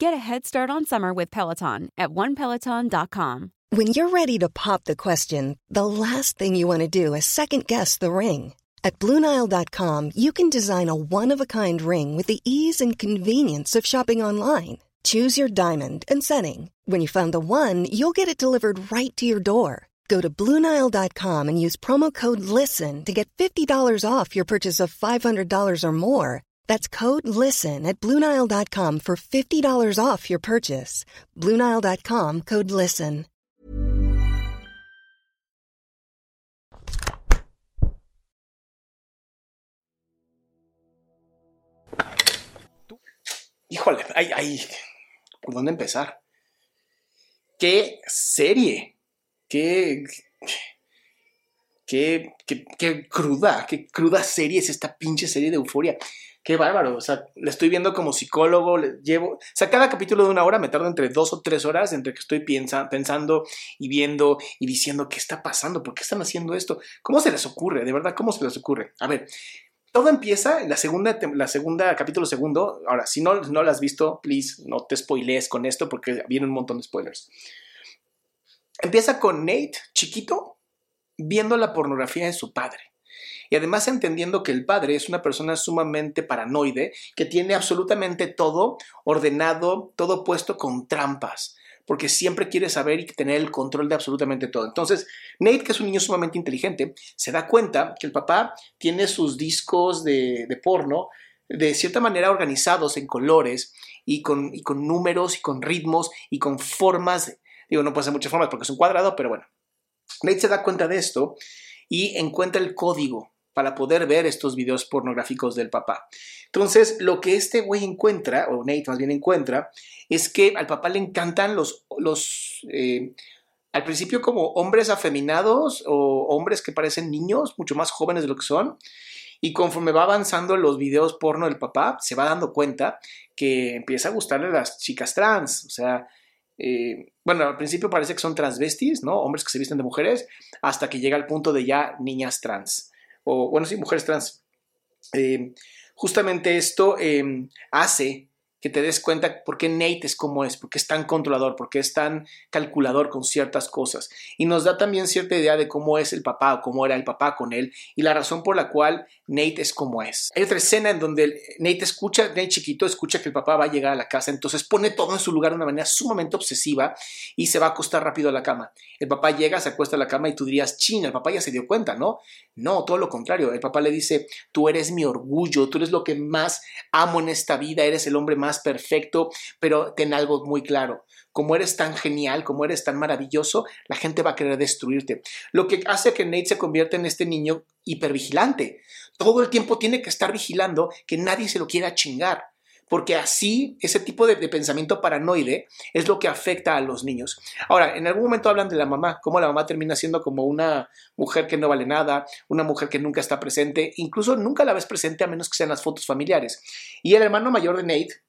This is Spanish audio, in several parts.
Get a head start on summer with Peloton at onepeloton.com. When you're ready to pop the question, the last thing you want to do is second guess the ring. At Bluenile.com, you can design a one of a kind ring with the ease and convenience of shopping online. Choose your diamond and setting. When you find the one, you'll get it delivered right to your door. Go to Bluenile.com and use promo code LISTEN to get $50 off your purchase of $500 or more. That's code LISTEN at Bluenile.com for $50 off your purchase. Bluenile.com code LISTEN. Híjole, ay, ay, ¿por dónde empezar? ¿Qué serie? ¿Qué, qué, qué, qué cruda, qué cruda serie es esta pinche serie de euforia? Qué bárbaro, o sea, la estoy viendo como psicólogo, le llevo, o sea, cada capítulo de una hora me tardo entre dos o tres horas entre que estoy piensa, pensando y viendo y diciendo qué está pasando, por qué están haciendo esto, cómo se les ocurre, de verdad, cómo se les ocurre. A ver, todo empieza en la segunda, la segunda, capítulo segundo. Ahora, si no, no lo has visto, please, no te spoilees con esto porque viene un montón de spoilers. Empieza con Nate, chiquito, viendo la pornografía de su padre. Y además entendiendo que el padre es una persona sumamente paranoide, que tiene absolutamente todo ordenado, todo puesto con trampas, porque siempre quiere saber y tener el control de absolutamente todo. Entonces, Nate, que es un niño sumamente inteligente, se da cuenta que el papá tiene sus discos de, porno de cierta manera organizados en colores y con, y con números y con ritmos y con formas. Digo, no puede ser muchas formas porque es un cuadrado, pero bueno. Nate se da cuenta de esto y encuentra el código para poder ver estos videos pornográficos del papá. Entonces, lo que este güey encuentra, o Nate más bien encuentra, es que al papá le encantan los, los eh, al principio como hombres afeminados o hombres que parecen niños, mucho más jóvenes de lo que son. Y conforme va avanzando los videos porno del papá, se va dando cuenta que empieza a gustarle a las chicas trans. O sea, eh, bueno, al principio parece que son transvestis, ¿no? Hombres que se visten de mujeres, hasta que llega al punto de ya niñas trans o bueno, sí, mujeres trans. Eh, justamente esto eh, hace que te des cuenta por qué Nate es como es, por qué es tan controlador, por qué es tan calculador con ciertas cosas. Y nos da también cierta idea de cómo es el papá o cómo era el papá con él y la razón por la cual Nate es como es. Hay otra escena en donde Nate escucha, Nate chiquito escucha que el papá va a llegar a la casa, entonces pone todo en su lugar de una manera sumamente obsesiva y se va a acostar rápido a la cama. El papá llega, se acuesta a la cama y tú dirías, ching, el papá ya se dio cuenta, ¿no? No, todo lo contrario. El papá le dice, tú eres mi orgullo, tú eres lo que más amo en esta vida, eres el hombre más perfecto, pero ten algo muy claro. Como eres tan genial, como eres tan maravilloso, la gente va a querer destruirte. Lo que hace que Nate se convierta en este niño hipervigilante. Todo el tiempo tiene que estar vigilando que nadie se lo quiera chingar porque así ese tipo de, pensamiento paranoide es lo que afecta a los niños. Ahora, en algún momento hablan de la mamá, cómo la mamá termina siendo como una mujer que no vale nada, una mujer que nunca está presente, incluso nunca la ves presente a menos que sean las fotos familiares. Y el hermano mayor de Nate,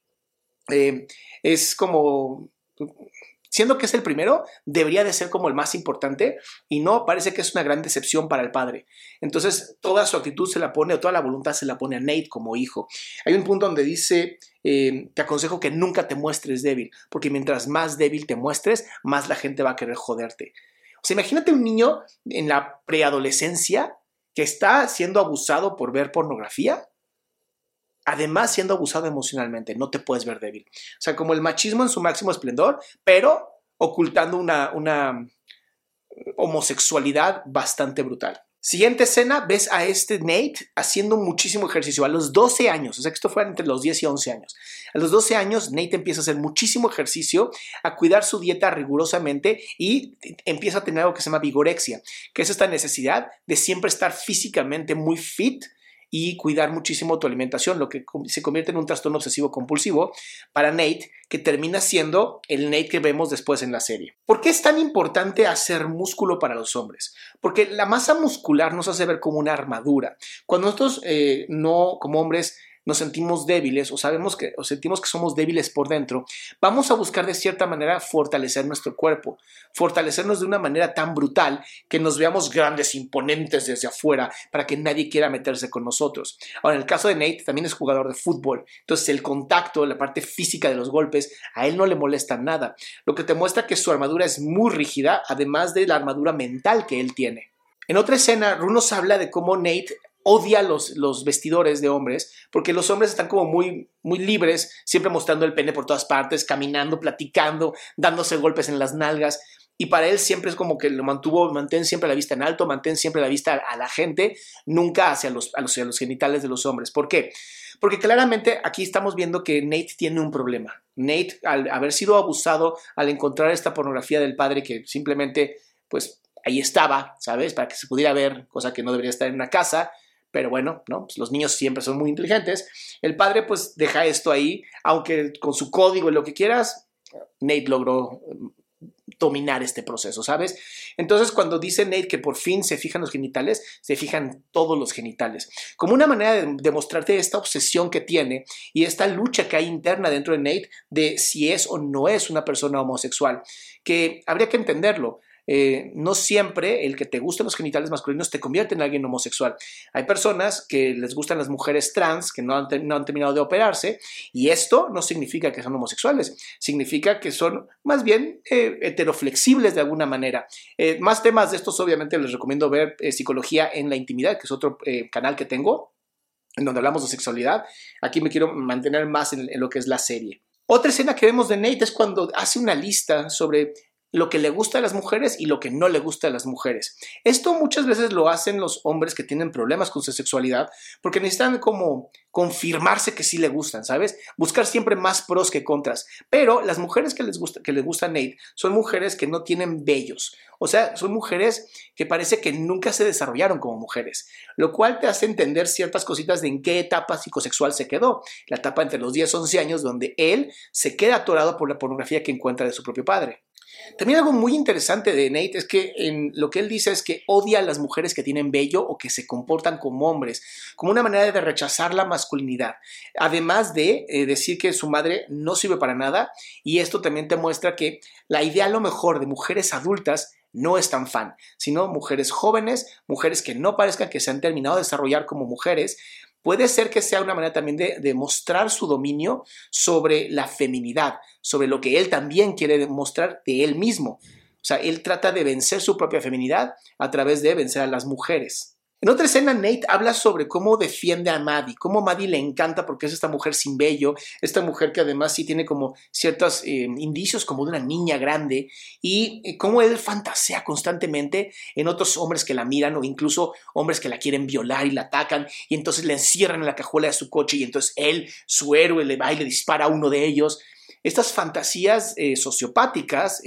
eh, es como, siendo que es el primero, debería de ser como el más importante y no, parece que es una gran decepción para el padre. Entonces, toda su actitud se la pone, o toda la voluntad se la pone a Nate como hijo. Hay un punto donde dice, eh, te aconsejo que nunca te muestres débil, porque mientras más débil te muestres, más la gente va a querer joderte. O sea, imagínate un niño en la preadolescencia que está siendo abusado por ver pornografía además siendo abusado emocionalmente, no te puedes ver débil. O sea, como el machismo en su máximo esplendor, pero ocultando una, una homosexualidad bastante brutal. Siguiente escena, ves a este Nate haciendo muchísimo ejercicio a los 12 años, o sea que esto fue entre los 10 y 11 años. A los 12 años, Nate empieza a hacer muchísimo ejercicio, a cuidar su dieta rigurosamente y empieza a tener algo que se llama vigorexia, que es esta necesidad de siempre estar físicamente muy fit y cuidar muchísimo tu alimentación, lo que se convierte en un trastorno obsesivo compulsivo para Nate, que termina siendo el Nate que vemos después en la serie. ¿Por qué es tan importante hacer músculo para los hombres? Porque la masa muscular nos hace ver como una armadura. Cuando nosotros eh, no, como hombres, nos sentimos débiles o sabemos que sentimos que somos débiles por dentro, vamos a buscar de cierta manera fortalecer nuestro cuerpo, fortalecernos de una manera tan brutal que nos veamos grandes, imponentes desde afuera para que nadie quiera meterse con nosotros. Ahora, en el caso de Nate, también es jugador de fútbol, entonces el contacto, la parte física de los golpes, a él no le molesta nada, lo que te muestra que su armadura es muy rígida, además de la armadura mental que él tiene. En otra escena, Runos habla de cómo Nate odia los, los vestidores de hombres, porque los hombres están como muy, muy libres, siempre mostrando el pene por todas partes, caminando, platicando, dándose golpes en las nalgas. Y para él siempre es como que lo mantuvo, mantén siempre la vista en alto, mantén siempre la vista a la gente, nunca hacia los, a los, los genitales de los hombres. ¿Por qué? Porque claramente aquí estamos viendo que Nate tiene un problema. Nate, al haber sido abusado, al encontrar esta pornografía del padre que simplemente, pues ahí estaba, ¿sabes? Para que se pudiera ver, cosa que no debería estar en una casa, pero bueno, ¿no? Pues los niños siempre son muy inteligentes. El padre pues deja esto ahí, aunque con su código y lo que quieras, Nate logró mm, dominar este proceso, ¿sabes? Entonces, cuando dice Nate que por fin se fijan los genitales, se fijan todos los genitales. Como una manera de demostrarte esta obsesión que tiene y esta lucha que hay interna dentro de Nate de si es o no es una persona homosexual, que habría que entenderlo. Eh, no siempre el que te gusten los genitales masculinos te convierte en alguien homosexual. Hay personas que les gustan las mujeres trans que no han, terminado de operarse y esto no significa que son homosexuales, significa que son más bien eh, heteroflexibles de alguna manera. Eh, más temas de estos obviamente les recomiendo ver Psicología en la Intimidad, que es otro canal que tengo en donde hablamos de sexualidad. Aquí me quiero mantener más en, en lo que es la serie. Otra escena que vemos de Nate es cuando hace una lista sobre lo que le gusta a las mujeres y lo que no le gusta a las mujeres. Esto muchas veces lo hacen los hombres que tienen problemas con su sexualidad porque necesitan como confirmarse que sí le gustan, ¿sabes? Buscar siempre más pros que contras. Pero las mujeres que les gusta que les gusta Nate son mujeres que no tienen vellos. O sea, son mujeres que parece que nunca se desarrollaron como mujeres, lo cual te hace entender ciertas cositas de en qué etapa psicosexual se quedó. La etapa entre los 10 y 11 años donde él se queda atorado por la pornografía que encuentra de su propio padre. También algo muy interesante de Nate es que en lo que él dice es que odia a las mujeres que tienen vello o que se comportan como hombres, como una manera de rechazar la masculinidad. Además de eh, decir que su madre no sirve para nada, y esto también te muestra que la idea a lo mejor de mujeres adultas no es tan fan, sino mujeres jóvenes, mujeres que no parezcan que se han terminado de desarrollar como mujeres, puede ser que sea una manera también de, demostrar su dominio sobre la feminidad, sobre lo que él también quiere demostrar de él mismo. O sea, él trata de vencer su propia feminidad a través de vencer a las mujeres. En otra escena, Nate habla sobre cómo defiende a Maddie, cómo Maddie le encanta porque es esta mujer sin vello, esta mujer que además sí tiene como ciertos eh, indicios como de una niña grande y eh, cómo él fantasea constantemente en otros hombres que la miran o incluso hombres que la quieren violar y la atacan y entonces le encierran en la cajuela de su coche y entonces él, su héroe, le va y le dispara a uno de ellos. Estas fantasías eh, sociopáticas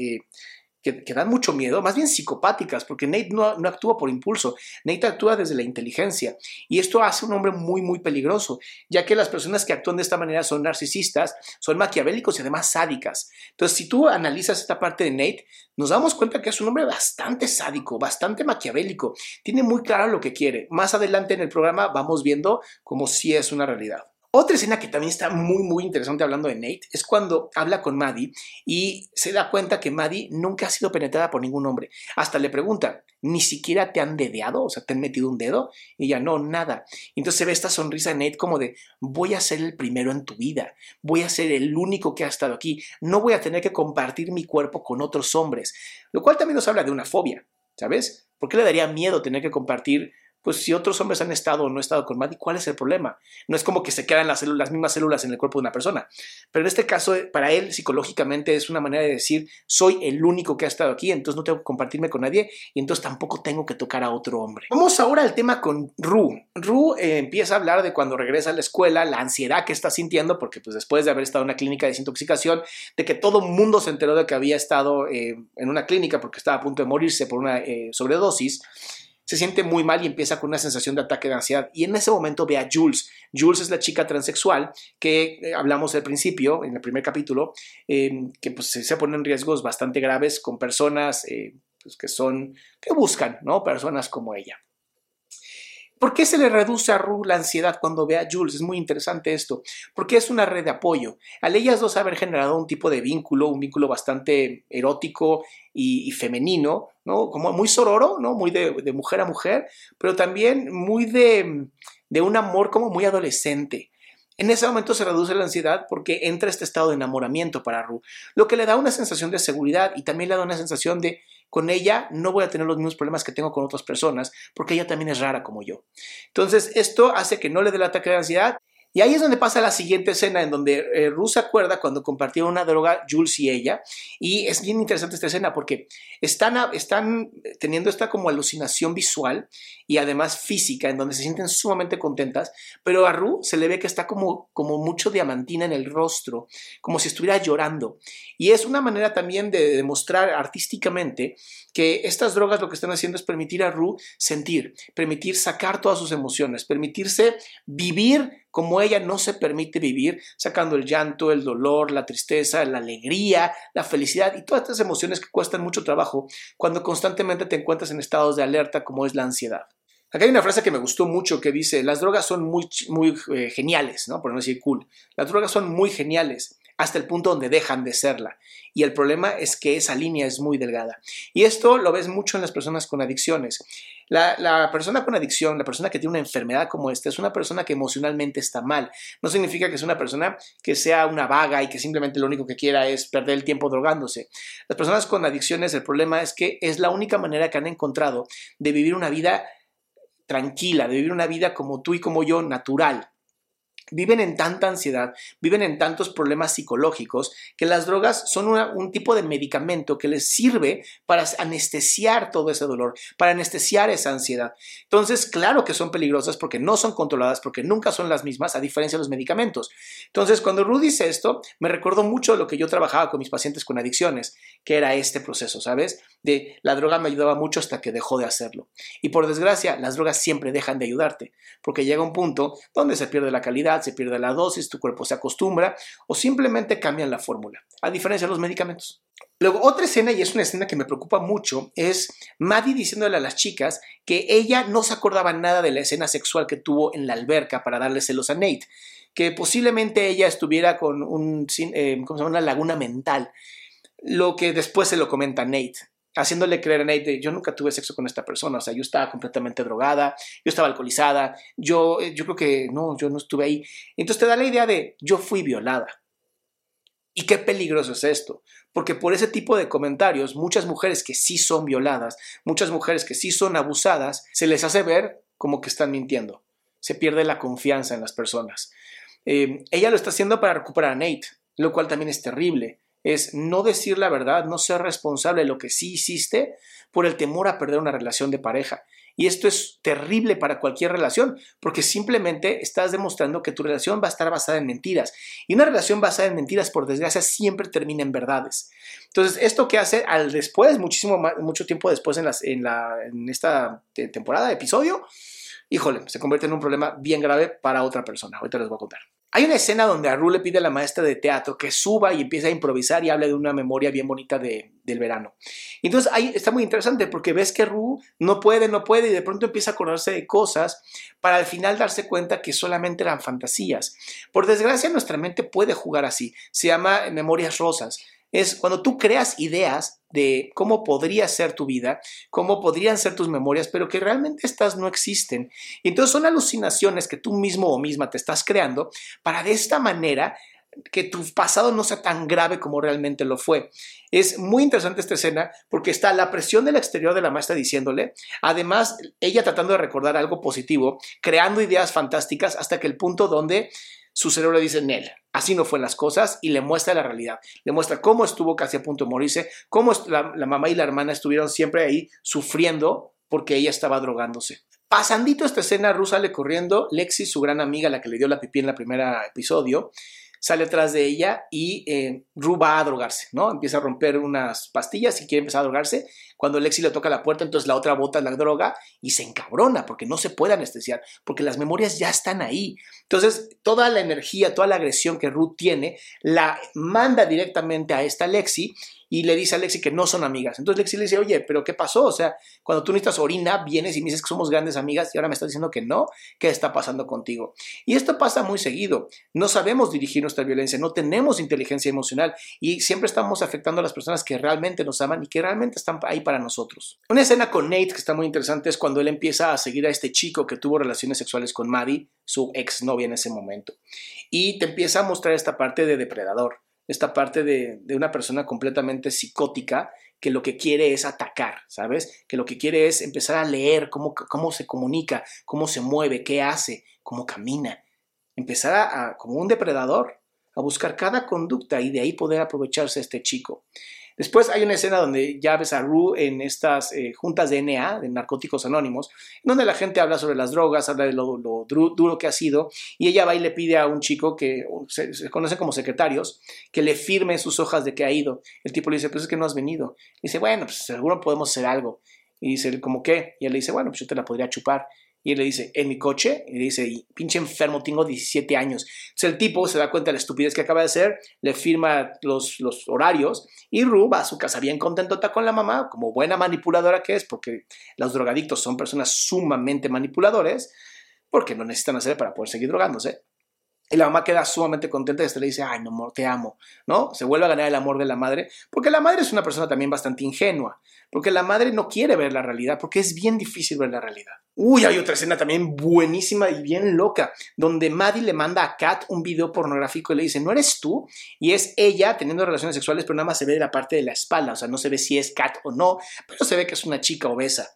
que, dan mucho miedo, más bien psicopáticas, porque Nate no, actúa por impulso, Nate actúa desde la inteligencia. Y esto hace un hombre muy, muy peligroso, ya que las personas que actúan de esta manera son narcisistas, son maquiavélicos y además sádicas. Entonces, si tú analizas esta parte de Nate, nos damos cuenta que es un hombre bastante sádico, bastante maquiavélico, tiene muy claro lo que quiere. Más adelante en el programa vamos viendo cómo sí es una realidad. Otra escena que también está muy, muy interesante hablando de Nate es cuando habla con Maddie y se da cuenta que Maddie nunca ha sido penetrada por ningún hombre. Hasta le pregunta, ¿ni siquiera te han dedeado? O sea, ¿te han metido un dedo? Y ella, no, nada. Entonces se ve esta sonrisa de Nate como de, voy a ser el primero en tu vida, voy a ser el único que ha estado aquí, no voy a tener que compartir mi cuerpo con otros hombres. Lo cual también nos habla de una fobia, ¿sabes? ¿Por qué le daría miedo tener que compartir pues si otros hombres han estado o no estado con Maddie, ¿cuál es el problema? No es como que se quedan las, células, las mismas células en el cuerpo de una persona. Pero en este caso, para él, psicológicamente, es una manera de decir, soy el único que ha estado aquí, entonces no tengo que compartirme con nadie y entonces tampoco tengo que tocar a otro hombre. Vamos ahora al tema con Ru. Ru eh, empieza a hablar de cuando regresa a la escuela, la ansiedad que está sintiendo, porque pues después de haber estado en una clínica de desintoxicación, de que todo mundo se enteró de que había estado eh, en una clínica porque estaba a punto de morirse por una eh, sobredosis se siente muy mal y empieza con una sensación de ataque de ansiedad. Y en ese momento ve a Jules. Jules es la chica transexual que eh, hablamos al principio, en el primer capítulo, eh, que pues, se pone en riesgos bastante graves con personas eh, pues, que son, que buscan, ¿no? Personas como ella. ¿Por qué se le reduce a Rue la ansiedad cuando ve a Jules? Es muy interesante esto, porque es una red de apoyo. Al ellas dos haber generado un tipo de vínculo, un vínculo bastante erótico y, femenino, ¿no? Como muy sororo, ¿no? Muy de, mujer a mujer, pero también muy de, de un amor como muy adolescente. En ese momento se reduce la ansiedad porque entra este estado de enamoramiento para Rue, lo que le da una sensación de seguridad y también le da una sensación de con ella no voy a tener los mismos problemas que tengo con otras personas porque ella también es rara como yo. Entonces, esto hace que no le dé el ataque de ansiedad y ahí es donde pasa la siguiente escena en donde eh, Ruth se acuerda cuando compartieron una droga Jules y ella. Y es bien interesante esta escena porque están, están teniendo esta como alucinación visual y además física en donde se sienten sumamente contentas. Pero a Ruth se le ve que está como, como mucho diamantina en el rostro, como si estuviera llorando. Y es una manera también de demostrar artísticamente que estas drogas lo que están haciendo es permitir a Ru sentir, permitir sacar todas sus emociones, permitirse vivir como ella no se permite vivir, sacando el llanto, el dolor, la tristeza, la alegría, la felicidad y todas estas emociones que cuestan mucho trabajo cuando constantemente te encuentras en estados de alerta como es la ansiedad. Acá hay una frase que me gustó mucho que dice, las drogas son muy, muy eh, geniales, ¿no? Por no decir cool. Las drogas son muy geniales hasta el punto donde dejan de serla. Y el problema es que esa línea es muy delgada. Y esto lo ves mucho en las personas con adicciones. La, persona con adicción, la persona que tiene una enfermedad como esta, es una persona que emocionalmente está mal. No significa que es una persona que sea una vaga y que simplemente lo único que quiera es perder el tiempo drogándose. Las personas con adicciones, el problema es que es la única manera que han encontrado de vivir una vida tranquila, de vivir una vida como tú y como yo, natural viven en tanta ansiedad, viven en tantos problemas psicológicos, que las drogas son un tipo de medicamento que les sirve para anestesiar todo ese dolor, para anestesiar esa ansiedad. Entonces, claro que son peligrosas porque no son controladas, porque nunca son las mismas, a diferencia de los medicamentos. Entonces, cuando Rudy dice esto, me recordó mucho lo que yo trabajaba con mis pacientes con adicciones, que era este proceso, ¿sabes? De la droga me ayudaba mucho hasta que dejó de hacerlo. Y por desgracia, las drogas siempre dejan de ayudarte, porque llega un punto donde se pierde la calidad, se pierde la dosis, tu cuerpo se acostumbra o simplemente cambian la fórmula, a diferencia de los medicamentos. Luego, otra escena, y es una escena que me preocupa mucho, es Maddie diciéndole a las chicas que ella no se acordaba nada de la escena sexual que tuvo en la alberca para darle celos a Nate, que posiblemente ella estuviera con eh, una laguna mental, lo que después se lo comenta Nate haciéndole creer a Nate, yo nunca tuve sexo con esta persona, o sea, yo estaba completamente drogada, yo estaba alcoholizada, yo, eh, yo creo que no, yo no estuve ahí. Entonces te da la idea de, yo fui violada. Y qué peligroso es esto, porque por ese tipo de comentarios, muchas mujeres que sí son violadas, muchas mujeres que sí son abusadas, se les hace ver como que están mintiendo. Se pierde la confianza en las personas. Eh, ella lo está haciendo para recuperar a Nate, lo cual también es terrible es no decir la verdad, no ser responsable de lo que sí hiciste por el temor a perder una relación de pareja. Y esto es terrible para cualquier relación, porque simplemente estás demostrando que tu relación va a estar basada en mentiras. Y una relación basada en mentiras, por desgracia, siempre termina en verdades. Entonces, esto que hace al después, muchísimo mucho tiempo después en esta temporada, episodio, híjole, se convierte en un problema bien grave para otra persona. Ahorita les voy a contar. Hay una escena donde Aru le pide a la maestra de teatro que suba y empiece a improvisar y hable de una memoria bien bonita de, del verano. Entonces ahí está muy interesante porque ves que Ru no puede, no puede y de pronto empieza a acordarse de cosas para al final darse cuenta que solamente eran fantasías. Por desgracia nuestra mente puede jugar así. Se llama memorias rosas es cuando tú creas ideas de cómo podría ser tu vida, cómo podrían ser tus memorias, pero que realmente estas no existen. Entonces son alucinaciones que tú mismo o misma te estás creando para de esta manera que tu pasado no sea tan grave como realmente lo fue. Es muy interesante esta escena porque está la presión del exterior de la maestra diciéndole, además ella tratando de recordar algo positivo, creando ideas fantásticas hasta que el punto donde su cerebro dice, Nel, así no fueron las cosas y le muestra la realidad. Le muestra cómo estuvo casi a punto de morirse, cómo la, mamá y la hermana estuvieron siempre ahí sufriendo porque ella estaba drogándose. Pasandito esta escena, Ruth sale corriendo, Lexi, su gran amiga, la que le dio la pipí en el primer episodio, sale atrás de ella y eh, va a drogarse, ¿no? Empieza a romper unas pastillas y quiere empezar a drogarse. Cuando Lexi le toca la puerta, entonces la otra bota la droga y se encabrona porque no se puede anestesiar, porque las memorias ya están ahí. Entonces, toda la energía, toda la agresión que Ruth tiene, la manda directamente a esta Lexi y le dice a Lexi que no son amigas. Entonces Lexi le dice, oye, pero ¿qué pasó? O sea, cuando tú necesitas orina, vienes y me dices que somos grandes amigas y ahora me estás diciendo que no, ¿qué está pasando contigo? Y esto pasa muy seguido. No sabemos dirigir nuestra violencia, no tenemos inteligencia emocional y siempre estamos afectando a las personas que realmente nos aman y que realmente están ahí para nosotros. Una escena con Nate que está muy interesante es cuando él empieza a seguir a este chico que tuvo relaciones sexuales con Maddie, su exnovia en ese momento. Y te empieza a mostrar esta parte de depredador esta parte de, una persona completamente psicótica que lo que quiere es atacar, ¿sabes? Que lo que quiere es empezar a leer cómo, cómo se comunica, cómo se mueve, qué hace, cómo camina. Empezar a, como un depredador, a buscar cada conducta y de ahí poder aprovecharse este chico. Después hay una escena donde ya ves a Rue en estas eh, juntas de NA, de Narcóticos Anónimos, donde la gente habla sobre las drogas, habla de lo, duro que ha sido, y ella va y le pide a un chico que se, se conoce como secretarios, que le firme sus hojas de que ha ido. El tipo le dice, pues es que no has venido. dice, bueno, pues seguro podemos hacer algo. Y dice, ¿cómo qué? Y él le dice, bueno, pues yo te la podría chupar. Y él le dice, en mi coche, y le dice, pinche enfermo, tengo 17 años. Entonces el tipo se da cuenta de la estupidez que acaba de hacer, le firma los, los horarios y Ru va a su casa bien contentota con la mamá, como buena manipuladora que es, porque los drogadictos son personas sumamente manipuladores, porque no necesitan hacer para poder seguir drogándose. Y la mamá queda sumamente contenta y hasta le dice, ay, no, amor, te amo, ¿no? Se vuelve a ganar el amor de la madre, porque la madre es una persona también bastante ingenua, porque la madre no quiere ver la realidad, porque es bien difícil ver la realidad. Uy, hay otra escena también buenísima y bien loca, donde Maddie le manda a Kat un video pornográfico y le dice, ¿no eres tú? Y es ella teniendo relaciones sexuales, pero nada más se ve de la parte de la espalda, o sea, no se ve si es Kat o no, pero se ve que es una chica obesa.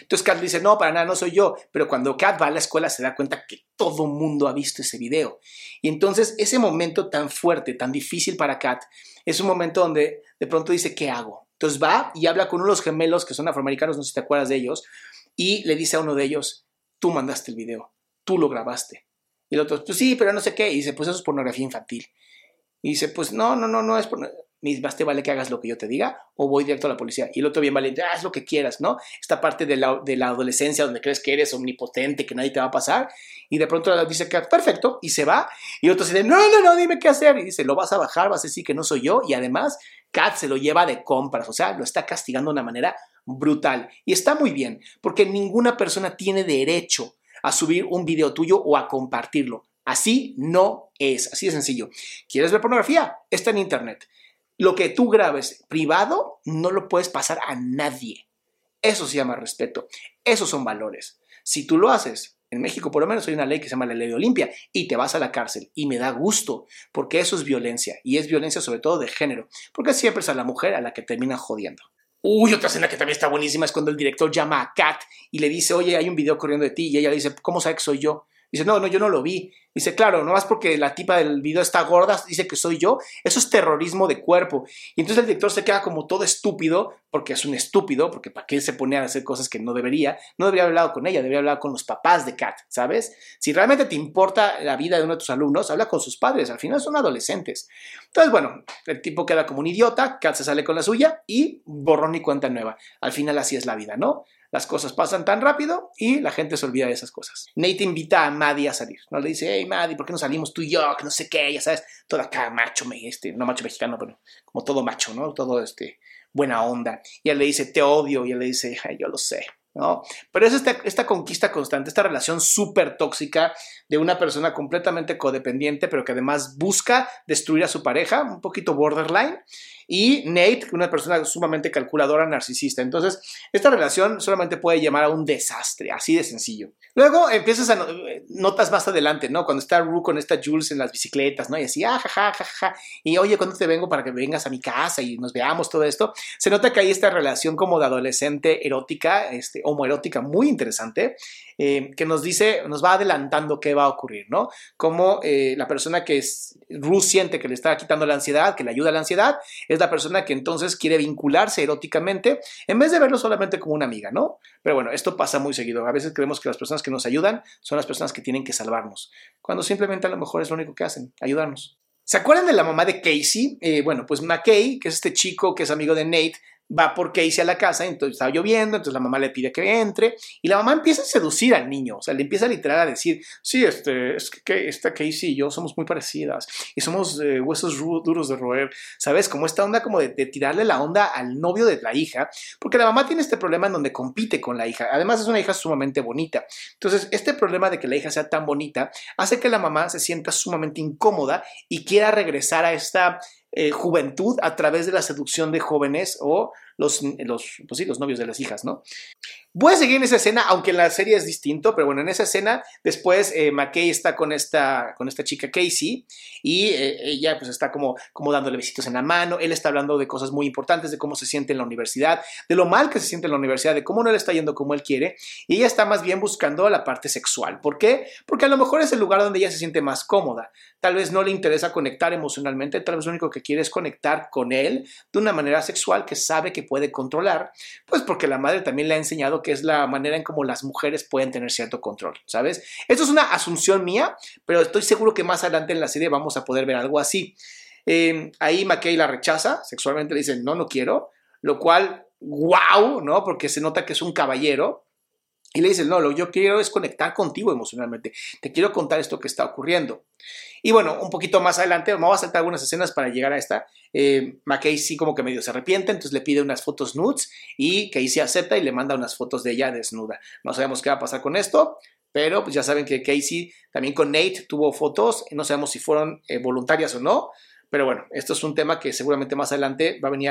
Entonces Kat dice, no, para nada, no soy yo. Pero cuando Kat va a la escuela se da cuenta que todo mundo ha visto ese video. Y entonces ese momento tan fuerte, tan difícil para Kat, es un momento donde de pronto dice, ¿qué hago? Entonces va y habla con uno de los gemelos que son afroamericanos, no sé si te acuerdas de ellos, y le dice a uno de ellos, tú mandaste el video, tú lo grabaste. Y el otro, pues sí, pero no sé qué. Y dice, pues eso es pornografía infantil. Y dice, pues no, no, no, no es pornografía más te vale que hagas lo que yo te diga o voy directo a la policía. Y el otro bien valiente, haz lo que quieras, ¿no? Esta parte de la, de la adolescencia donde crees que eres omnipotente, que nadie te va a pasar. Y de pronto dice que perfecto y se va. Y otro dice, no, no, no, dime qué hacer. Y dice, lo vas a bajar, vas a decir que no soy yo. Y además, Kat se lo lleva de compras, o sea, lo está castigando de una manera brutal. Y está muy bien, porque ninguna persona tiene derecho a subir un video tuyo o a compartirlo. Así no es, así de sencillo. ¿Quieres ver pornografía? Está en internet. Lo que tú grabes privado no lo puedes pasar a nadie. Eso se llama respeto. Esos son valores. Si tú lo haces, en México por lo menos hay una ley que se llama la ley de Olimpia y te vas a la cárcel y me da gusto porque eso es violencia y es violencia sobre todo de género porque siempre es a la mujer a la que termina jodiendo. Uy, otra escena que también está buenísima es cuando el director llama a Kat y le dice, oye, hay un video corriendo de ti y ella le dice, ¿cómo sabe que soy yo? Dice, no, no, yo no lo vi. Dice, claro, no más porque la tipa del video está gorda, dice que soy yo. Eso es terrorismo de cuerpo. Y entonces el director se queda como todo estúpido, porque es un estúpido, porque para qué se pone a hacer cosas que no debería. No debería haber hablado con ella, debería hablar con los papás de Kat, ¿sabes? Si realmente te importa la vida de uno de tus alumnos, habla con sus padres. Al final son adolescentes. Entonces, bueno, el tipo queda como un idiota, Kat se sale con la suya y borrón y cuenta nueva. Al final así es la vida, ¿no? Las cosas pasan tan rápido y la gente se olvida de esas cosas. Nate invita a Maddie a salir. ¿no? Le dice, hey Maddie, ¿por qué no salimos tú y yo? No sé qué, ya sabes, todo acá macho, este, no macho mexicano, pero como todo macho, ¿no? Todo este, buena onda. Y él le dice, te odio. Y él le dice, ay, yo lo sé. ¿no? Pero es esta, esta conquista constante, esta relación súper tóxica de una persona completamente codependiente, pero que además busca destruir a su pareja, un poquito borderline, y Nate, una persona sumamente calculadora, narcisista. Entonces, esta relación solamente puede llamar a un desastre, así de sencillo. Luego empiezas a notas más adelante, ¿no? Cuando está Rue con esta Jules en las bicicletas, ¿no? Y así, ah, ja, Y oye, ¿cuándo te vengo para que vengas a mi casa y nos veamos todo esto? Se nota que hay esta relación como de adolescente erótica, este, homoerótica muy interesante. Eh, que nos dice, nos va adelantando qué va a ocurrir, ¿no? Como eh, la persona que es, Ruth siente que le está quitando la ansiedad, que le ayuda a la ansiedad, es la persona que entonces quiere vincularse eróticamente en vez de verlo solamente como una amiga, ¿no? Pero bueno, esto pasa muy seguido. A veces creemos que las personas que nos ayudan son las personas que tienen que salvarnos, cuando simplemente a lo mejor es lo único que hacen, ayudarnos. ¿Se acuerdan de la mamá de Casey? Eh, bueno, pues McKay, que es este chico que es amigo de Nate, va por Casey a la casa, entonces estaba lloviendo, entonces la mamá le pide que entre y la mamá empieza a seducir al niño, o sea, le empieza literal a decir, sí, este, es que esta Casey y yo somos muy parecidas y somos eh, huesos duros de roer, ¿sabes? Como esta onda como de, tirarle la onda al novio de la hija, porque la mamá tiene este problema en donde compite con la hija, además es una hija sumamente bonita, entonces este problema de que la hija sea tan bonita hace que la mamá se sienta sumamente incómoda y quiera regresar a esta eh, juventud a través de la seducción de jóvenes o los, los, pues los novios de las hijas, ¿no? Voy a seguir en esa escena, aunque en la serie es distinto, pero bueno, en esa escena después eh, McKay está con esta, con esta chica Casey y eh, ella pues está como, como dándole besitos en la mano, él está hablando de cosas muy importantes, de cómo se siente en la universidad, de lo mal que se siente en la universidad, de cómo no le está yendo como él quiere y ella está más bien buscando la parte sexual. ¿Por qué? Porque a lo mejor es el lugar donde ella se siente más cómoda. Tal vez no le interesa conectar emocionalmente, tal vez lo único que quiere es conectar con él de una manera sexual que sabe que puede controlar, pues porque la madre también le ha enseñado que es la manera en cómo las mujeres pueden tener cierto control, ¿sabes? Esto es una asunción mía, pero estoy seguro que más adelante en la serie vamos a poder ver algo así. Em, ahí McKay la rechaza, sexualmente le dice, no, no quiero, lo cual, wow, ¿no? Porque se nota que es un caballero. Y le dice, no, lo que yo quiero es conectar contigo emocionalmente. Te quiero contar esto que está ocurriendo. Y bueno, un poquito más adelante, vamos a saltar algunas escenas para llegar a esta. Eh, sí como que medio se arrepiente, entonces le pide unas fotos nudes y Casey acepta y le manda unas fotos de ella desnuda. No sabemos qué va a pasar con esto, pero pues ya saben que Casey también con Nate tuvo fotos, no sabemos si fueron eh, voluntarias o no, pero bueno, esto es un tema que seguramente más adelante va a venir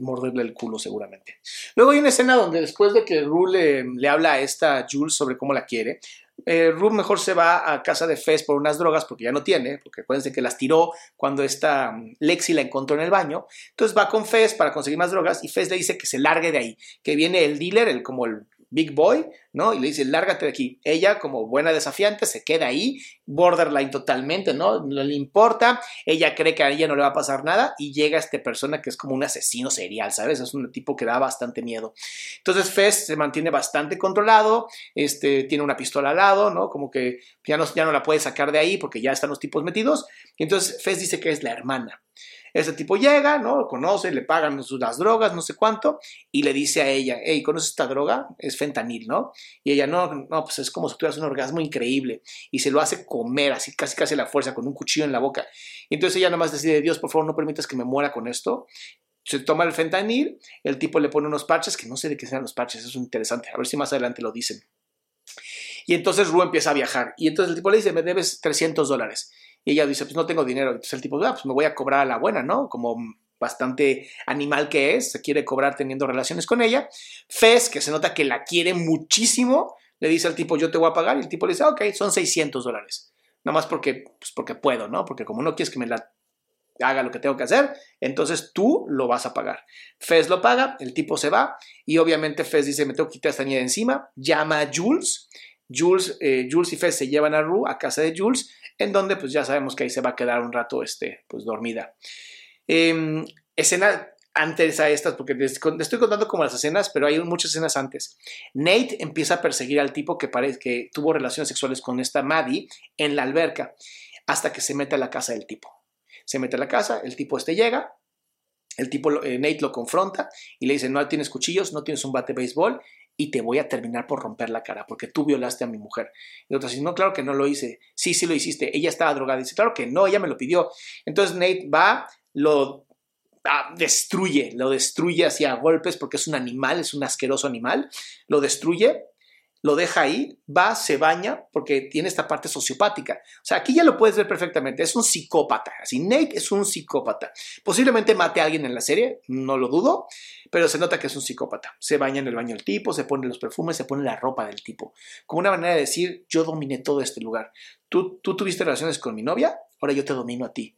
morderle el culo seguramente. Luego hay una escena donde después de que Rue le habla a esta Jules sobre cómo la quiere, eh, mejor se va a casa de Fez por unas drogas porque ya no tiene, porque acuérdense que las tiró cuando esta mm, Lexi la encontró en el baño. Entonces va con Fez para conseguir más drogas y Fez le dice que se largue de ahí, que viene el dealer, el como el Big Boy, ¿no? Y le dice, lárgate de aquí. Ella, como buena desafiante, se queda ahí, borderline totalmente, ¿no? No le importa, ella cree que a ella no le va a pasar nada y llega esta persona que es como un asesino serial, ¿sabes? Es un tipo que da bastante miedo. Entonces Fez se mantiene bastante controlado, este, tiene una pistola al lado, ¿no? Como que ya no, ya no la puede sacar de ahí porque ya están los tipos metidos. entonces Fez dice que es la hermana. Ese tipo llega, ¿no? Lo conoce, le pagan las drogas, no sé cuánto, y le dice a ella, hey, ¿conoces esta droga? Es fentanil, ¿no? Y ella, no, no, pues es como si tuvieras un orgasmo increíble. Y se lo hace comer así, casi casi a la fuerza, con un cuchillo en la boca. Y entonces ella nomás decide, Dios, por favor, no permitas que me muera con esto se toma el fentanil, el tipo le pone unos parches, que no sé de qué sean los parches, eso es interesante, a ver si más adelante lo dicen. Y entonces Ru empieza a viajar, y entonces el tipo le dice, me debes 300 dólares. Y ella dice, pues no tengo dinero. Entonces el tipo, ah, pues me voy a cobrar a la buena, ¿no? Como bastante animal que es, se quiere cobrar teniendo relaciones con ella. Fez, que se nota que la quiere muchísimo, le dice al tipo, yo te voy a pagar. Y el tipo le dice, ok, son 600 dólares. Nada más porque, pues porque puedo, ¿no? Porque como no quieres que me la haga lo que tengo que hacer, entonces tú lo vas a pagar. Fez lo paga, el tipo se va y obviamente Fez dice, me tengo que quitar esta niña de encima, llama a Jules, Jules, eh, Jules y Fez se llevan a Rue a casa de Jules en donde pues ya sabemos que ahí se va a quedar un rato este, pues dormida. Em, escena antes a estas, porque les, estoy contando como las escenas, pero hay muchas escenas antes. Nate empieza a perseguir al tipo que, parece, que tuvo relaciones sexuales con esta Maddie en la alberca, hasta que se mete a la casa del tipo. Se mete a la casa, el tipo este llega, el tipo, eh, Nate lo confronta y le dice, no tienes cuchillos, no tienes un bate de béisbol y te voy a terminar por romper la cara porque tú violaste a mi mujer. Y otro dice, no, claro que no lo hice. Sí, sí lo hiciste. Ella estaba drogada. Dice, claro que no, ella me lo pidió. Entonces Nate va, lo ah, destruye, lo destruye hacia golpes porque es un animal, es un asqueroso animal. Lo destruye lo deja ahí, va, se baña, porque tiene esta parte sociopática. O sea, aquí ya lo puedes ver perfectamente, es un psicópata. Así, Nate es un psicópata. Posiblemente mate a alguien en la serie, no lo dudo, pero se nota que es un psicópata. Se baña en el baño del tipo, se pone los perfumes, se pone la ropa del tipo. Como una manera de decir, yo dominé todo este lugar. Tú, tú tuviste relaciones con mi novia, ahora yo te domino a ti.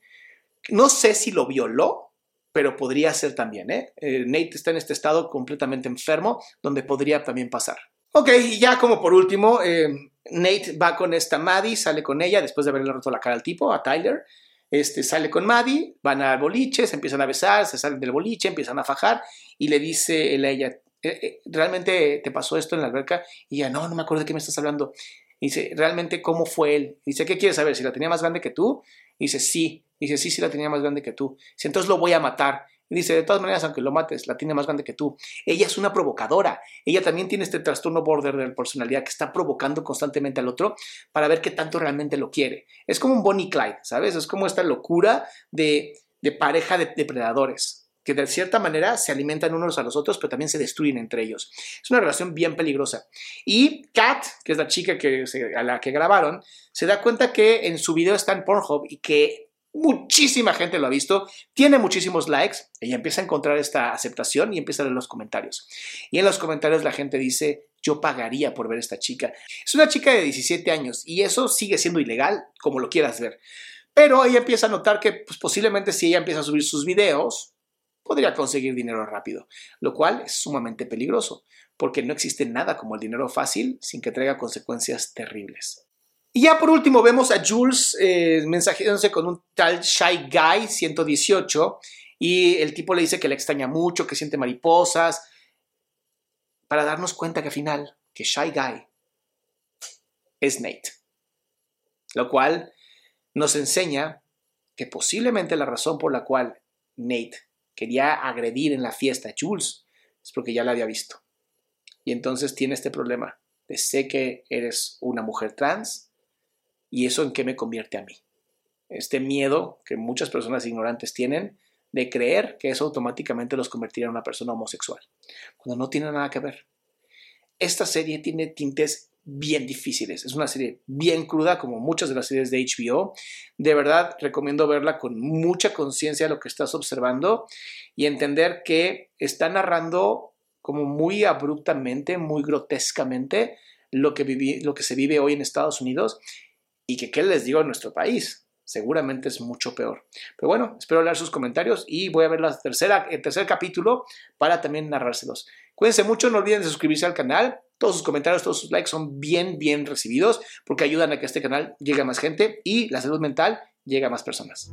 No sé si lo violó, pero podría ser también. ¿eh? eh Nate está en este estado completamente enfermo, donde podría también pasar. Ok, y ya como por último, eh, Nate va con esta Maddie, sale con ella después de haberle roto la cara al tipo, a Tyler. Este, sale con Maddie, van al boliche, se empiezan a besar, se salen del boliche, empiezan a fajar y le dice a ella, eh, eh, ¿realmente te pasó esto en la alberca? Y ella, no, no me acuerdo de qué me estás hablando. dice, ¿realmente cómo fue él? dice, ¿qué quieres saber? ¿Si la tenía más grande que tú? dice, sí. dice, sí, sí la tenía más grande que tú. dice, entonces lo voy a matar. Dice, de todas maneras, aunque lo mates, la tiene más grande que tú. Ella es una provocadora. Ella también tiene este trastorno border de personalidad que está provocando constantemente al otro para ver qué tanto realmente lo quiere. Es como un Bonnie Clyde, ¿sabes? Es como esta locura de, de pareja de depredadores que de cierta manera se alimentan unos a los otros, pero también se destruyen entre ellos. Es una relación bien peligrosa. Y Kat, que es la chica que, a la que grabaron, se da cuenta que en su video está en Pornhub y que muchísima gente lo ha visto, tiene muchísimos likes, ella empieza a encontrar esta aceptación y empieza a leer los comentarios. Y en los comentarios la gente dice, yo pagaría por ver a esta chica. Es una chica de 17 años y eso sigue siendo ilegal, como lo quieras ver. Pero ella empieza a notar que pues, posiblemente si ella empieza a subir sus videos, podría conseguir dinero rápido, lo cual es sumamente peligroso, porque no existe nada como el dinero fácil sin que traiga consecuencias terribles. Y ya por último vemos a Jules eh, con un tal Shy Guy 118 y el tipo le dice que le extraña mucho, que siente mariposas, para darnos cuenta que al final, que Shy Guy es Nate. Lo cual nos enseña que posiblemente la razón por la cual Nate quería agredir en la fiesta a Jules es porque ya la había visto. Y entonces tiene este problema de sé que eres una mujer trans, ¿Y eso en qué me convierte a mí? Este miedo que muchas personas ignorantes tienen de creer que eso automáticamente los convertirá en una persona homosexual, cuando no tiene nada que ver. Esta serie tiene tintes bien difíciles. Es una serie bien cruda, como muchas de las series de HBO. De verdad, recomiendo verla con mucha conciencia de lo que estás observando y entender que está narrando como muy abruptamente, muy grotescamente lo que, lo que se vive hoy en Estados Unidos y que qué les digo en nuestro país. Seguramente es mucho peor. Pero bueno, espero leer sus comentarios y voy a ver la tercera, el tercer capítulo para también narrárselos. Cuídense mucho, no olviden de suscribirse al canal. Todos sus comentarios, todos sus likes son bien, bien recibidos porque ayudan a que este canal llegue a más gente y la salud mental llegue a más personas.